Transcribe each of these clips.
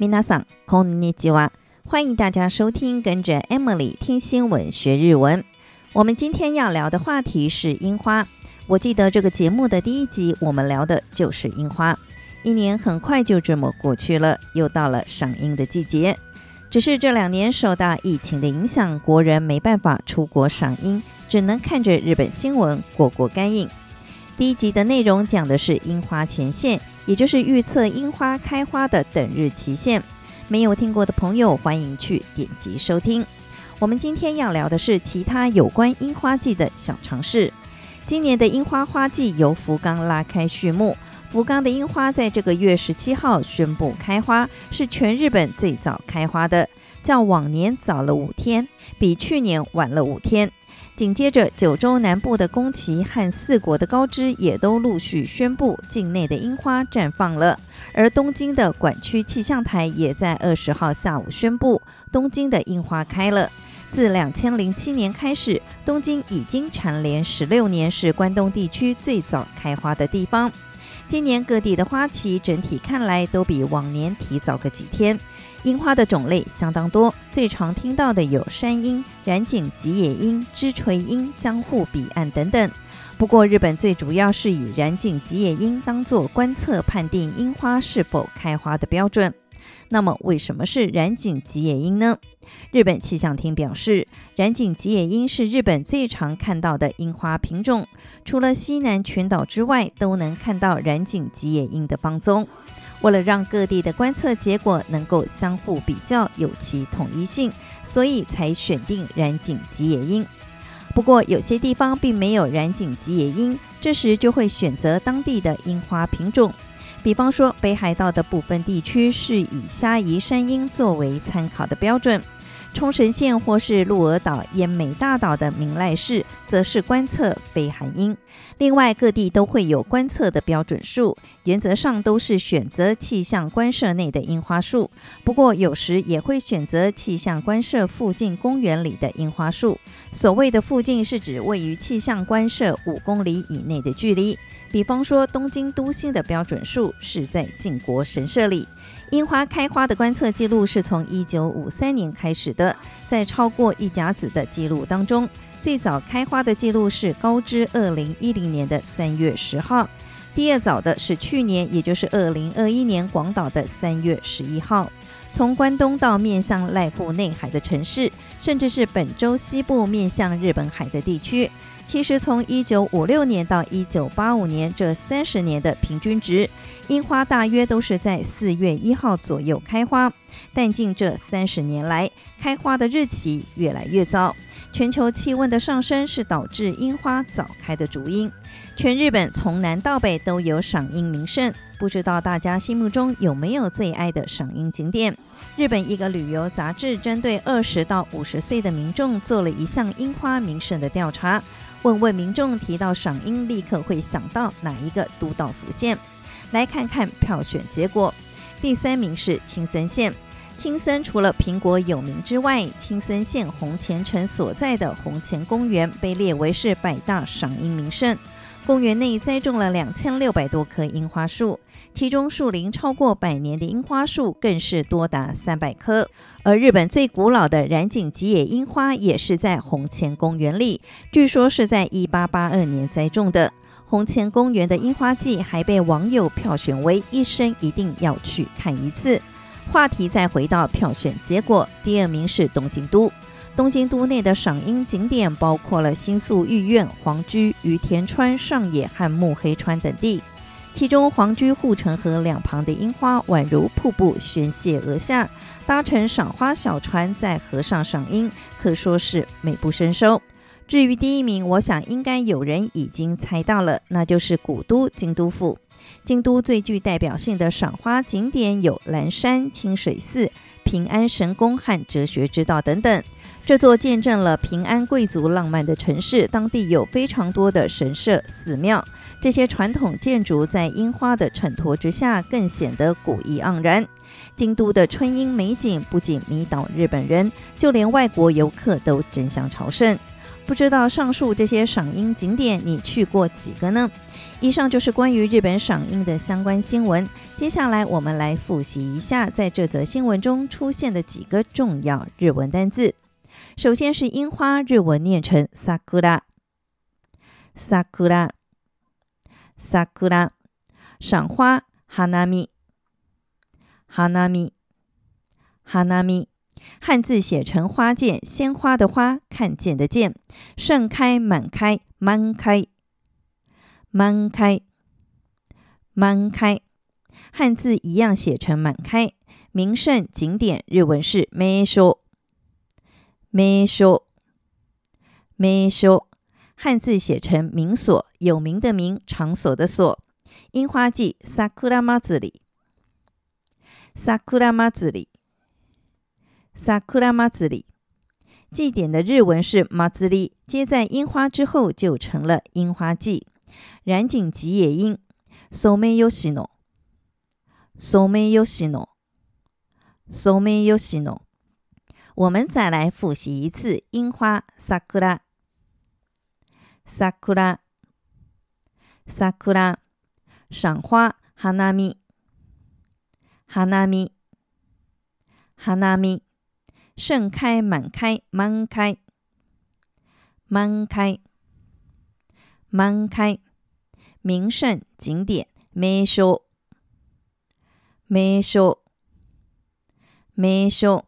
皆さん、こんにちは。欢迎大家收听，跟着 Emily 听新闻学日文。我们今天要聊的话题是樱花。我记得这个节目的第一集，我们聊的就是樱花。一年很快就这么过去了，又到了赏樱的季节。只是这两年受到疫情的影响，国人没办法出国赏樱，只能看着日本新闻过过干瘾。 第一集的内容讲的是樱花前线，也就是预测樱花开花的等日期限。没有听过的朋友，欢迎去点击收听。我们今天要聊的是其他有关樱花季的小常识。今年的樱花花季由福冈拉开序幕。福冈的樱花在这个月十七号宣布开花，是全日本最早开花的，较往年早了五天，比去年晚了五天。紧接着，九州南部的宫崎和四国的高知也都陆续宣布境内的樱花绽放了，而东京的管区气象台也在二十号下午宣布，东京的樱花开了。自两千零七年开始，东京已经蝉联十六年是关东地区最早开花的地方。今年各地的花期整体看来都比往年提早个几天。樱花的种类相当多，最常听到的有山樱、染井吉野樱、枝垂樱、江户彼岸等等。不过，日本最主要是以染井吉野樱当做观测判定樱花是否开花的标准。那么，为什么是染井吉野樱呢？日本气象厅表示，染井吉野樱是日本最常看到的樱花品种，除了西南群岛之外，都能看到染井吉野樱的芳踪。为了让各地的观测结果能够相互比较，有其统一性，所以才选定染井吉野樱。不过，有些地方并没有染井吉野樱，这时就会选择当地的樱花品种。比方说，北海道的部分地区是以虾夷山樱作为参考的标准。冲绳县或是鹿儿岛奄美大岛的明濑市，则是观测绯寒樱。另外，各地都会有观测的标准树，原则上都是选择气象观测内的樱花树。不过，有时也会选择气象观测附近公园里的樱花树。所谓的附近，是指位于气象观测五公里以内的距离。比方说，东京都心的标准树是在靖国神社里。樱花开花的观测记录是从一九五三年开始的，在超过一甲子的记录当中，最早开花的记录是高知二零一零年的三月十号，第二早的是去年，也就是二零二一年广岛的三月十一号。从关东到面向濑户内海的城市，甚至是本州西部面向日本海的地区。其实，从一九五六年到一九八五年这三十年的平均值，樱花大约都是在四月一号左右开花。但近这三十年来，开花的日期越来越早。全球气温的上升是导致樱花早开的主因。全日本从南到北都有赏樱名胜，不知道大家心目中有没有最爱的赏樱景点？日本一个旅游杂志针对二十到五十岁的民众做了一项樱花名胜的调查。问问民众提到赏樱，立刻会想到哪一个都道府县？来看看票选结果。第三名是青森县。青森除了苹果有名之外，青森县红前城所在的红前公园被列为是百大赏樱名胜。公园内栽种了两千六百多棵樱花树，其中树龄超过百年的樱花树更是多达三百棵。而日本最古老的染井吉野樱花也是在红前公园里，据说是在一八八二年栽种的。红前公园的樱花季还被网友票选为一生一定要去看一次。话题再回到票选结果，第二名是东京都。东京都内的赏樱景点包括了新宿御苑、皇居、于田川、上野和目黑川等地。其中，皇居护城河两旁的樱花宛如瀑布宣泄而下，搭乘赏花小船在河上赏樱，可说是美不胜收。至于第一名，我想应该有人已经猜到了，那就是古都京都府。京都最具代表性的赏花景点有岚山、清水寺、平安神宫和哲学之道等等。这座见证了平安贵族浪漫的城市，当地有非常多的神社、寺庙。这些传统建筑在樱花的衬托之下，更显得古意盎然。京都的春樱美景不仅迷倒日本人，就连外国游客都争相朝圣。不知道上述这些赏樱景点你去过几个呢？以上就是关于日本赏樱的相关新闻。接下来我们来复习一下在这则新闻中出现的几个重要日文单字。首先是樱花，日文念成萨库拉，萨库拉，萨库拉。赏花，哈纳米，哈纳米，哈纳米。汉字写成花见，鲜花的花，看见的见，盛开满开，满开，满开，满开。汉字一样写成满开。名胜景点日文是名所，名所，名所。汉字写成名所，有名的名，场所的所。樱花季，萨库拉马兹里，萨库拉马兹里。桜祭り，祭典的日文是祭り，接在樱花之后就成了樱花季。染井吉野樱，ソメヨシノ，ソメヨシノ，ソメヨシノ。我们再来复习一次樱花，桜，桜，桜。赏花，花见，花见，花见。 盛开满开满开。满开。满开，名胜景点名所名所名所，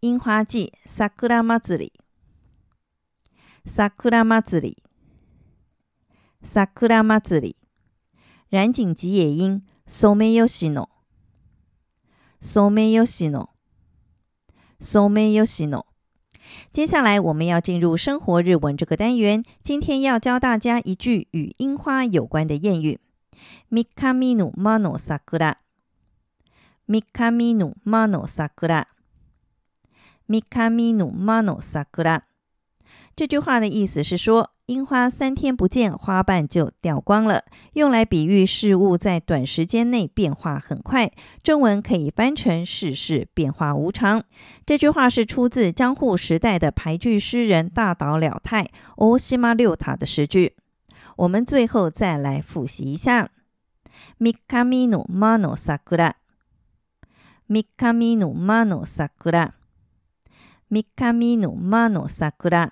樱花季桜祭り。桜祭り。桜祭り，染井吉野樱ソメヨシノ。ソメヨシノ。ソメヨシノ。接下来我们要进入生活日文这个单元。今天要教大家一句与樱花有关的谚语：三日の间の桜。三日の间の桜。三日の间の桜。这句话的意思是说， 樱花三天不见，花瓣就掉光了，用来比喻事物在短时间内变化很快。中文可以翻成“世事变化无常”。这句话是出自江户时代的俳句诗人大岛了太（大岛溜太）的诗句。我们最后再来复习一下：三日の间の桜。三日の间の桜。三日の间の桜。